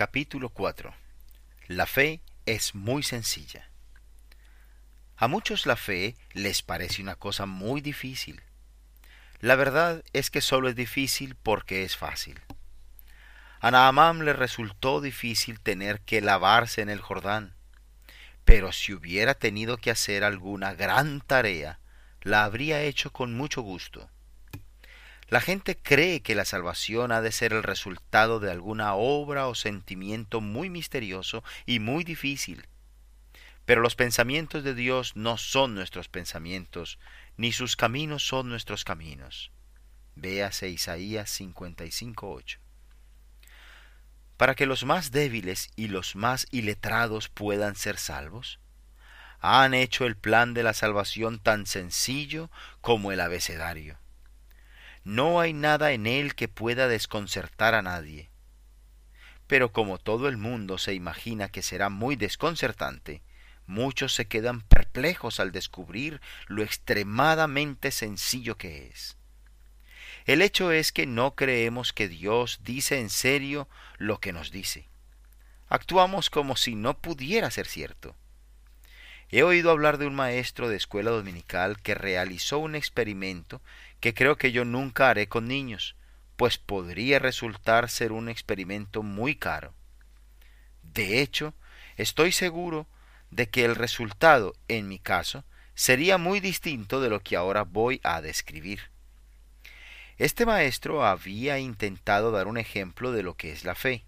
Capítulo 4 La fe es muy sencilla. A muchos la fe les parece una cosa muy difícil. La verdad es que solo es difícil porque es fácil. A Naamán le resultó difícil tener que lavarse en el Jordán, pero si hubiera tenido que hacer alguna gran tarea, la habría hecho con mucho gusto. La gente cree que la salvación ha de ser el resultado de alguna obra o sentimiento muy misterioso y muy difícil. Pero los pensamientos de Dios no son nuestros pensamientos, ni sus caminos son nuestros caminos. Véase Isaías 55.8. Para que los más débiles y los más iletrados puedan ser salvos, han hecho el plan de la salvación tan sencillo como el abecedario no hay nada en él que pueda desconcertar a nadie. Pero como todo el mundo se imagina que será muy desconcertante, muchos se quedan perplejos al descubrir lo extremadamente sencillo que es. El hecho es que no creemos que Dios dice en serio lo que nos dice. Actuamos como si no pudiera ser cierto. He oído hablar de un maestro de escuela dominical que realizó un experimento que creo que yo nunca haré con niños, pues podría resultar ser un experimento muy caro. De hecho, estoy seguro de que el resultado, en mi caso, sería muy distinto de lo que ahora voy a describir. Este maestro había intentado dar un ejemplo de lo que es la fe.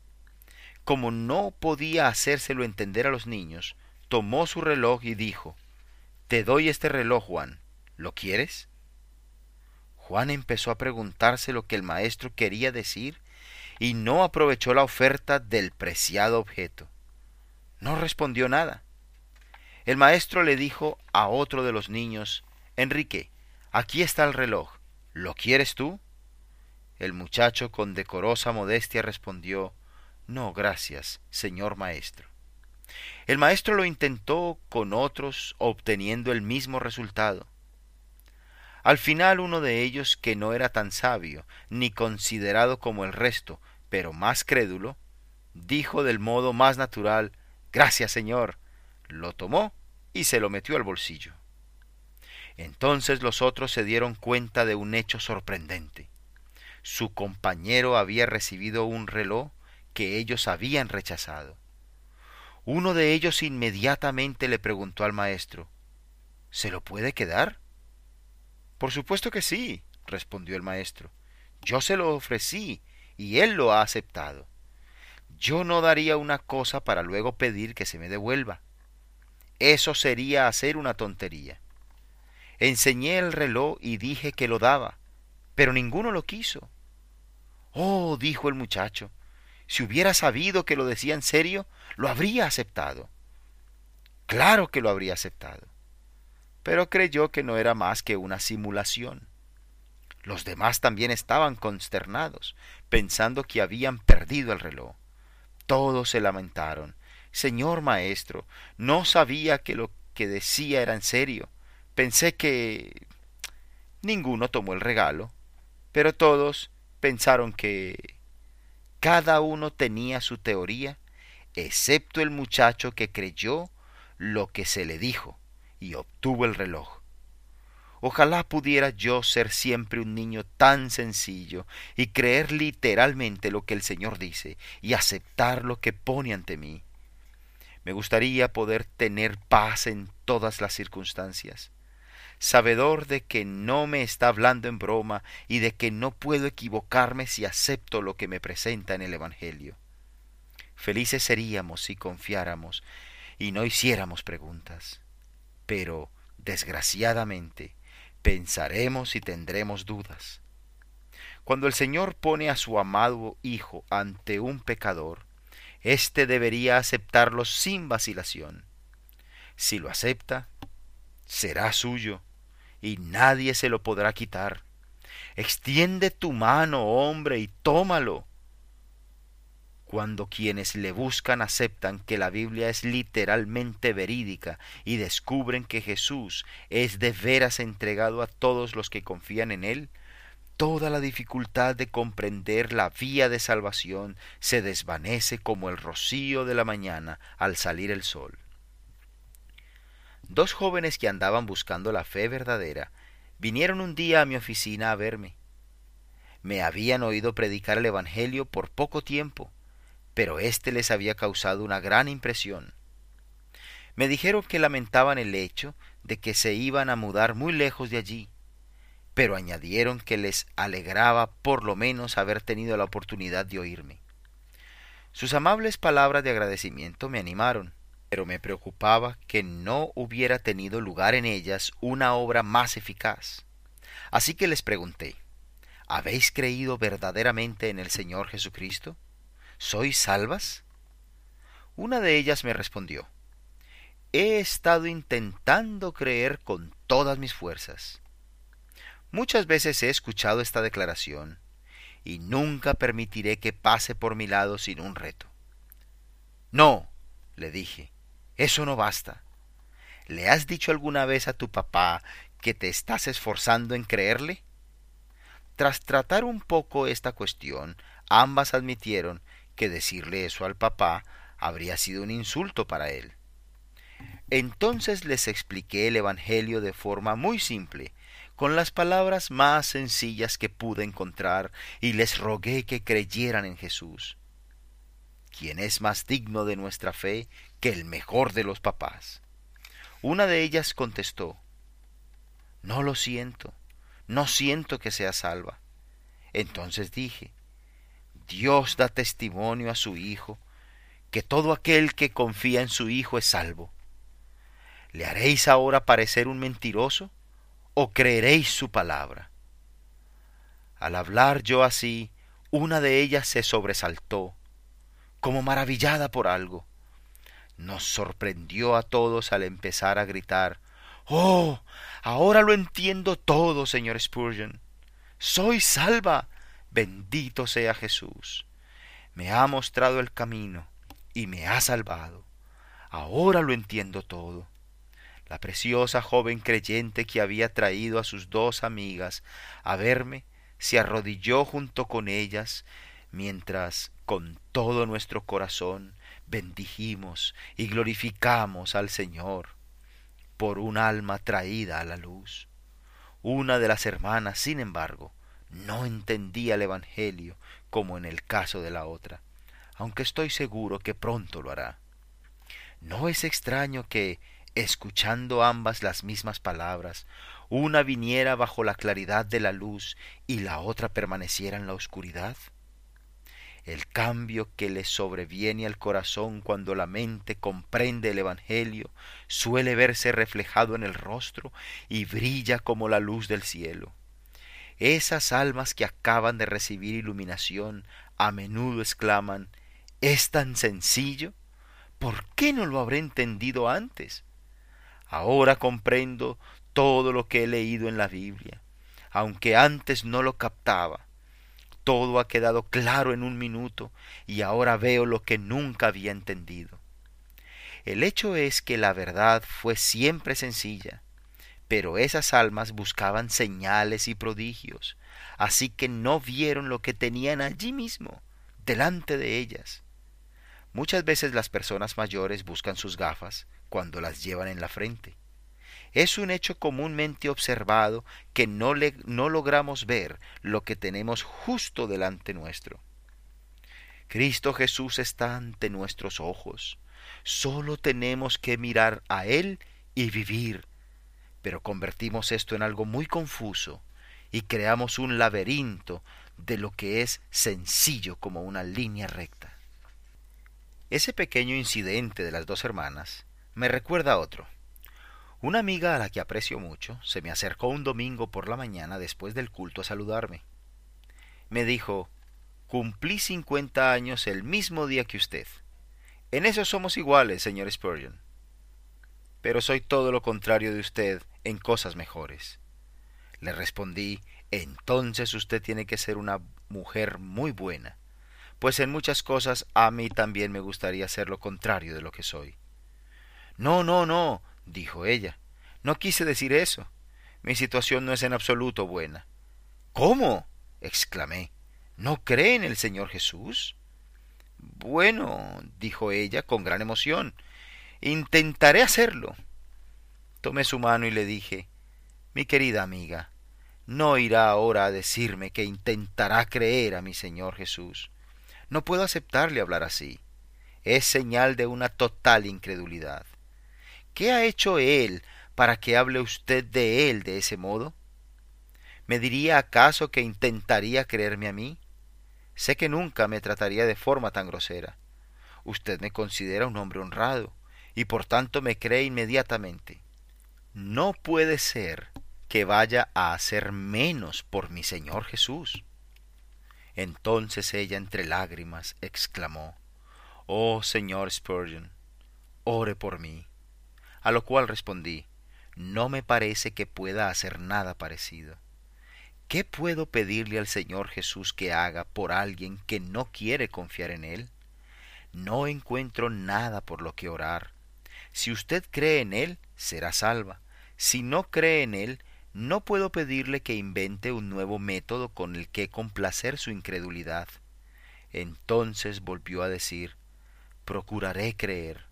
Como no podía hacérselo entender a los niños, tomó su reloj y dijo, Te doy este reloj, Juan, ¿lo quieres? Juan empezó a preguntarse lo que el maestro quería decir y no aprovechó la oferta del preciado objeto. No respondió nada. El maestro le dijo a otro de los niños, Enrique, aquí está el reloj, ¿lo quieres tú? El muchacho con decorosa modestia respondió, No, gracias, señor maestro. El maestro lo intentó con otros, obteniendo el mismo resultado. Al final uno de ellos, que no era tan sabio, ni considerado como el resto, pero más crédulo, dijo del modo más natural Gracias, señor. Lo tomó y se lo metió al bolsillo. Entonces los otros se dieron cuenta de un hecho sorprendente. Su compañero había recibido un reloj que ellos habían rechazado. Uno de ellos inmediatamente le preguntó al maestro ¿Se lo puede quedar? Por supuesto que sí, respondió el maestro. Yo se lo ofrecí y él lo ha aceptado. Yo no daría una cosa para luego pedir que se me devuelva. Eso sería hacer una tontería. Enseñé el reloj y dije que lo daba, pero ninguno lo quiso. Oh, dijo el muchacho, si hubiera sabido que lo decía en serio, lo habría aceptado. Claro que lo habría aceptado. Pero creyó que no era más que una simulación. Los demás también estaban consternados, pensando que habían perdido el reloj. Todos se lamentaron. Señor maestro, no sabía que lo que decía era en serio. Pensé que... Ninguno tomó el regalo, pero todos pensaron que... Cada uno tenía su teoría, excepto el muchacho que creyó lo que se le dijo y obtuvo el reloj. Ojalá pudiera yo ser siempre un niño tan sencillo y creer literalmente lo que el Señor dice y aceptar lo que pone ante mí. Me gustaría poder tener paz en todas las circunstancias sabedor de que no me está hablando en broma y de que no puedo equivocarme si acepto lo que me presenta en el Evangelio. Felices seríamos si confiáramos y no hiciéramos preguntas. Pero, desgraciadamente, pensaremos y tendremos dudas. Cuando el Señor pone a su amado Hijo ante un pecador, éste debería aceptarlo sin vacilación. Si lo acepta, será suyo y nadie se lo podrá quitar. Extiende tu mano, hombre, y tómalo. Cuando quienes le buscan aceptan que la Biblia es literalmente verídica y descubren que Jesús es de veras entregado a todos los que confían en Él, toda la dificultad de comprender la vía de salvación se desvanece como el rocío de la mañana al salir el sol. Dos jóvenes que andaban buscando la fe verdadera vinieron un día a mi oficina a verme. Me habían oído predicar el Evangelio por poco tiempo, pero éste les había causado una gran impresión. Me dijeron que lamentaban el hecho de que se iban a mudar muy lejos de allí, pero añadieron que les alegraba por lo menos haber tenido la oportunidad de oírme. Sus amables palabras de agradecimiento me animaron, pero me preocupaba que no hubiera tenido lugar en ellas una obra más eficaz. Así que les pregunté, ¿habéis creído verdaderamente en el Señor Jesucristo? ¿Sois salvas? Una de ellas me respondió, he estado intentando creer con todas mis fuerzas. Muchas veces he escuchado esta declaración y nunca permitiré que pase por mi lado sin un reto. No, le dije, eso no basta. ¿Le has dicho alguna vez a tu papá que te estás esforzando en creerle? Tras tratar un poco esta cuestión, ambas admitieron que decirle eso al papá habría sido un insulto para él. Entonces les expliqué el Evangelio de forma muy simple, con las palabras más sencillas que pude encontrar, y les rogué que creyeran en Jesús. ¿Quién es más digno de nuestra fe que el mejor de los papás? Una de ellas contestó, No lo siento, no siento que sea salva. Entonces dije, Dios da testimonio a su Hijo, que todo aquel que confía en su Hijo es salvo. ¿Le haréis ahora parecer un mentiroso o creeréis su palabra? Al hablar yo así, una de ellas se sobresaltó, como maravillada por algo. Nos sorprendió a todos al empezar a gritar Oh. Ahora lo entiendo todo, señor Spurgeon. Soy salva. Bendito sea Jesús. Me ha mostrado el camino y me ha salvado. Ahora lo entiendo todo. La preciosa joven creyente que había traído a sus dos amigas a verme se arrodilló junto con ellas mientras con todo nuestro corazón bendijimos y glorificamos al Señor por un alma traída a la luz. Una de las hermanas, sin embargo, no entendía el Evangelio como en el caso de la otra, aunque estoy seguro que pronto lo hará. No es extraño que, escuchando ambas las mismas palabras, una viniera bajo la claridad de la luz y la otra permaneciera en la oscuridad? El cambio que le sobreviene al corazón cuando la mente comprende el Evangelio suele verse reflejado en el rostro y brilla como la luz del cielo. Esas almas que acaban de recibir iluminación a menudo exclaman ¿Es tan sencillo? ¿Por qué no lo habré entendido antes? Ahora comprendo todo lo que he leído en la Biblia, aunque antes no lo captaba. Todo ha quedado claro en un minuto y ahora veo lo que nunca había entendido. El hecho es que la verdad fue siempre sencilla, pero esas almas buscaban señales y prodigios, así que no vieron lo que tenían allí mismo, delante de ellas. Muchas veces las personas mayores buscan sus gafas cuando las llevan en la frente. Es un hecho comúnmente observado que no, le, no logramos ver lo que tenemos justo delante nuestro. Cristo Jesús está ante nuestros ojos. Solo tenemos que mirar a Él y vivir. Pero convertimos esto en algo muy confuso y creamos un laberinto de lo que es sencillo como una línea recta. Ese pequeño incidente de las dos hermanas me recuerda otro. Una amiga a la que aprecio mucho se me acercó un domingo por la mañana después del culto a saludarme. Me dijo, cumplí cincuenta años el mismo día que usted. En eso somos iguales, señor Spurgeon. Pero soy todo lo contrario de usted en cosas mejores. Le respondí, entonces usted tiene que ser una mujer muy buena pues en muchas cosas a mí también me gustaría ser lo contrario de lo que soy. No, no, no, dijo ella. No quise decir eso. Mi situación no es en absoluto buena. ¿Cómo? exclamé. ¿No cree en el Señor Jesús? Bueno, dijo ella con gran emoción, intentaré hacerlo. Tomé su mano y le dije, mi querida amiga, no irá ahora a decirme que intentará creer a mi Señor Jesús. No puedo aceptarle hablar así. Es señal de una total incredulidad. ¿Qué ha hecho Él para que hable usted de Él de ese modo? ¿Me diría acaso que intentaría creerme a mí? Sé que nunca me trataría de forma tan grosera. Usted me considera un hombre honrado y por tanto me cree inmediatamente. No puede ser que vaya a hacer menos por mi Señor Jesús. Entonces ella entre lágrimas exclamó, Oh Señor Spurgeon, ore por mí. A lo cual respondí, No me parece que pueda hacer nada parecido. ¿Qué puedo pedirle al Señor Jesús que haga por alguien que no quiere confiar en Él? No encuentro nada por lo que orar. Si usted cree en Él, será salva. Si no cree en Él, no puedo pedirle que invente un nuevo método con el que complacer su incredulidad. Entonces volvió a decir, procuraré creer.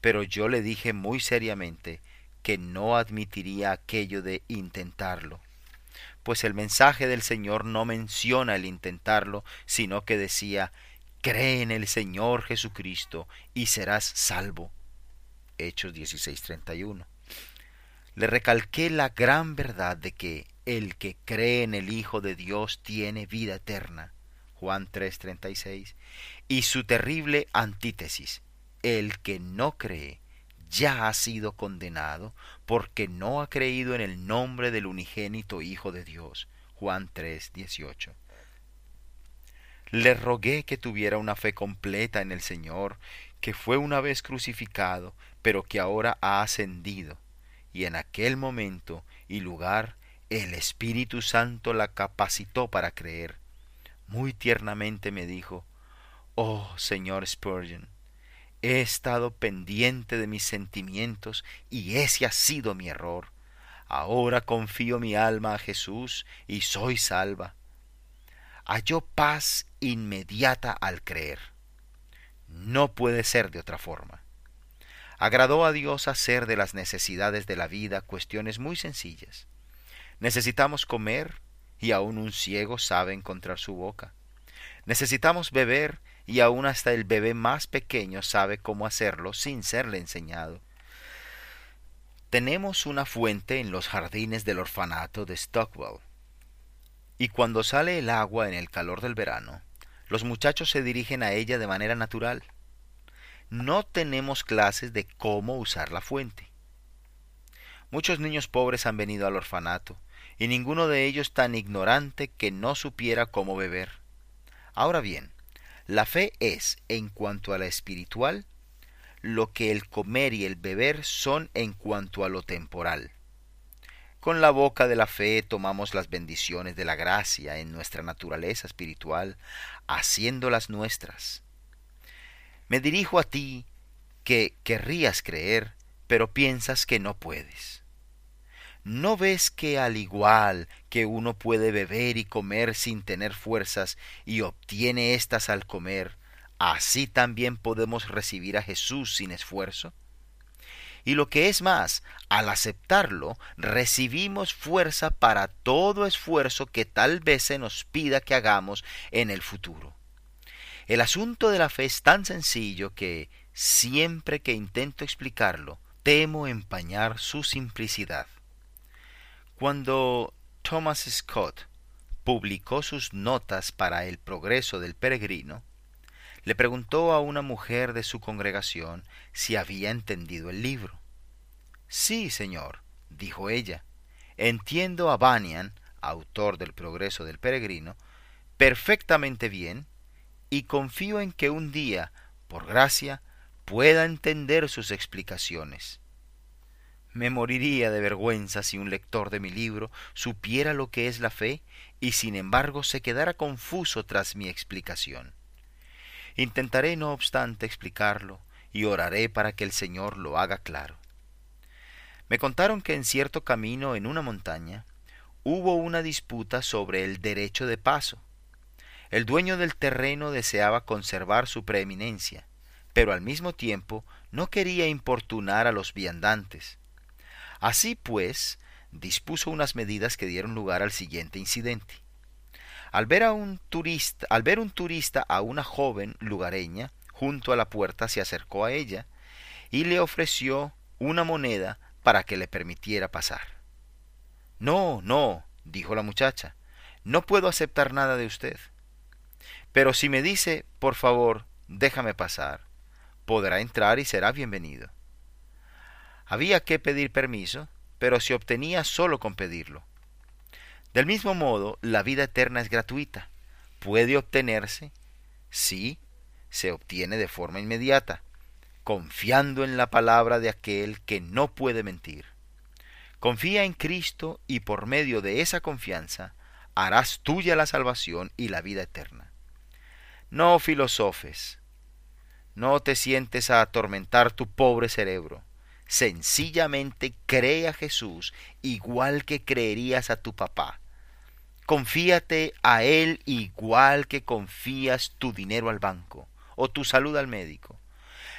Pero yo le dije muy seriamente que no admitiría aquello de intentarlo, pues el mensaje del Señor no menciona el intentarlo, sino que decía, cree en el Señor Jesucristo y serás salvo. Hechos 16:31 le recalqué la gran verdad de que el que cree en el Hijo de Dios tiene vida eterna. Juan 3:36. Y su terrible antítesis, el que no cree, ya ha sido condenado porque no ha creído en el nombre del unigénito Hijo de Dios. Juan 3:18. Le rogué que tuviera una fe completa en el Señor, que fue una vez crucificado, pero que ahora ha ascendido y en aquel momento y lugar el Espíritu Santo la capacitó para creer. Muy tiernamente me dijo, Oh Señor Spurgeon, he estado pendiente de mis sentimientos y ese ha sido mi error. Ahora confío mi alma a Jesús y soy salva. Halló paz inmediata al creer. No puede ser de otra forma. Agradó a Dios hacer de las necesidades de la vida cuestiones muy sencillas. Necesitamos comer y aún un ciego sabe encontrar su boca. Necesitamos beber y aún hasta el bebé más pequeño sabe cómo hacerlo sin serle enseñado. Tenemos una fuente en los jardines del orfanato de Stockwell. Y cuando sale el agua en el calor del verano, los muchachos se dirigen a ella de manera natural no tenemos clases de cómo usar la fuente. Muchos niños pobres han venido al orfanato, y ninguno de ellos tan ignorante que no supiera cómo beber. Ahora bien, la fe es, en cuanto a la espiritual, lo que el comer y el beber son en cuanto a lo temporal. Con la boca de la fe tomamos las bendiciones de la gracia en nuestra naturaleza espiritual, haciéndolas nuestras. Me dirijo a ti que querrías creer, pero piensas que no puedes. ¿No ves que al igual que uno puede beber y comer sin tener fuerzas y obtiene éstas al comer, así también podemos recibir a Jesús sin esfuerzo? Y lo que es más, al aceptarlo, recibimos fuerza para todo esfuerzo que tal vez se nos pida que hagamos en el futuro. El asunto de la fe es tan sencillo que, siempre que intento explicarlo, temo empañar su simplicidad. Cuando Thomas Scott publicó sus notas para el progreso del peregrino, le preguntó a una mujer de su congregación si había entendido el libro. Sí, señor, dijo ella, entiendo a Banyan, autor del progreso del peregrino, perfectamente bien y confío en que un día, por gracia, pueda entender sus explicaciones. Me moriría de vergüenza si un lector de mi libro supiera lo que es la fe y sin embargo se quedara confuso tras mi explicación. Intentaré, no obstante, explicarlo y oraré para que el Señor lo haga claro. Me contaron que en cierto camino en una montaña, hubo una disputa sobre el derecho de paso. El dueño del terreno deseaba conservar su preeminencia, pero al mismo tiempo no quería importunar a los viandantes. Así pues, dispuso unas medidas que dieron lugar al siguiente incidente. Al ver, a un turista, al ver un turista a una joven lugareña junto a la puerta, se acercó a ella y le ofreció una moneda para que le permitiera pasar. No, no, dijo la muchacha, no puedo aceptar nada de usted. Pero si me dice, por favor, déjame pasar, podrá entrar y será bienvenido. Había que pedir permiso, pero se obtenía solo con pedirlo. Del mismo modo, la vida eterna es gratuita. Puede obtenerse, sí, se obtiene de forma inmediata, confiando en la palabra de aquel que no puede mentir. Confía en Cristo y por medio de esa confianza harás tuya la salvación y la vida eterna. No filosofes, no te sientes a atormentar tu pobre cerebro. Sencillamente cree a Jesús igual que creerías a tu papá. Confíate a Él igual que confías tu dinero al banco o tu salud al médico.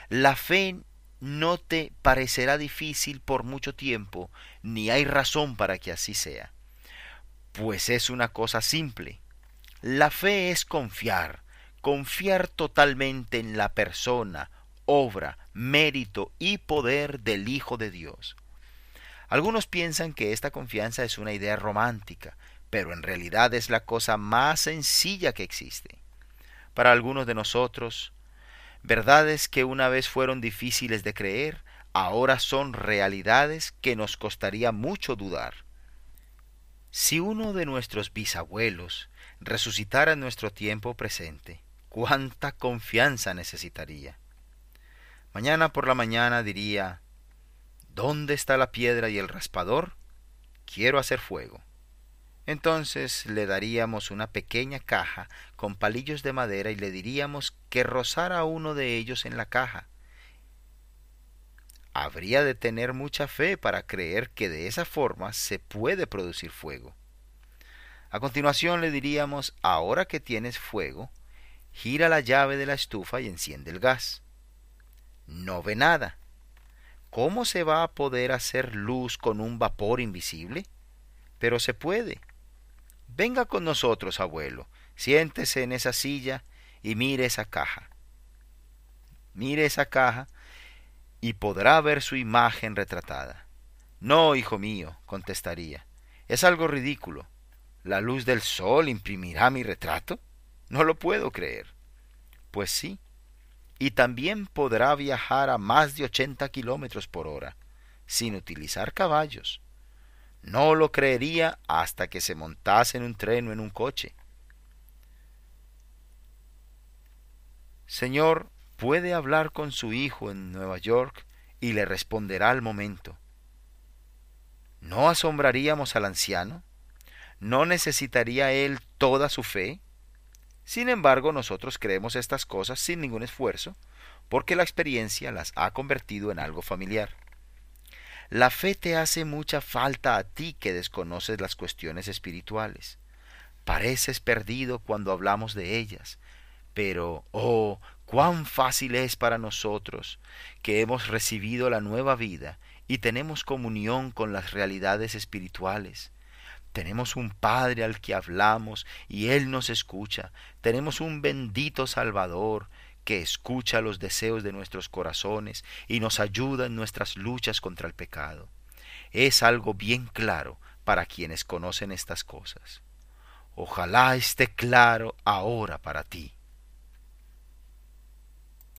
La fe no te parecerá difícil por mucho tiempo, ni hay razón para que así sea. Pues es una cosa simple. La fe es confiar, confiar totalmente en la persona, obra, mérito y poder del Hijo de Dios. Algunos piensan que esta confianza es una idea romántica, pero en realidad es la cosa más sencilla que existe. Para algunos de nosotros, verdades que una vez fueron difíciles de creer, ahora son realidades que nos costaría mucho dudar. Si uno de nuestros bisabuelos resucitara en nuestro tiempo presente, cuánta confianza necesitaría. Mañana por la mañana diría, ¿Dónde está la piedra y el raspador? Quiero hacer fuego. Entonces le daríamos una pequeña caja con palillos de madera y le diríamos que rozara uno de ellos en la caja. Habría de tener mucha fe para creer que de esa forma se puede producir fuego. A continuación le diríamos, ahora que tienes fuego, gira la llave de la estufa y enciende el gas no ve nada. ¿Cómo se va a poder hacer luz con un vapor invisible? Pero se puede. Venga con nosotros, abuelo, siéntese en esa silla y mire esa caja. Mire esa caja y podrá ver su imagen retratada. No, hijo mío, contestaría, es algo ridículo. ¿La luz del sol imprimirá mi retrato? No lo puedo creer. Pues sí, y también podrá viajar a más de 80 kilómetros por hora, sin utilizar caballos. No lo creería hasta que se montase en un tren o en un coche. Señor, puede hablar con su hijo en Nueva York y le responderá al momento. ¿No asombraríamos al anciano? ¿No necesitaría él toda su fe? Sin embargo, nosotros creemos estas cosas sin ningún esfuerzo, porque la experiencia las ha convertido en algo familiar. La fe te hace mucha falta a ti que desconoces las cuestiones espirituales. Pareces perdido cuando hablamos de ellas, pero, oh, cuán fácil es para nosotros que hemos recibido la nueva vida y tenemos comunión con las realidades espirituales, tenemos un Padre al que hablamos y Él nos escucha. Tenemos un bendito Salvador que escucha los deseos de nuestros corazones y nos ayuda en nuestras luchas contra el pecado. Es algo bien claro para quienes conocen estas cosas. Ojalá esté claro ahora para ti.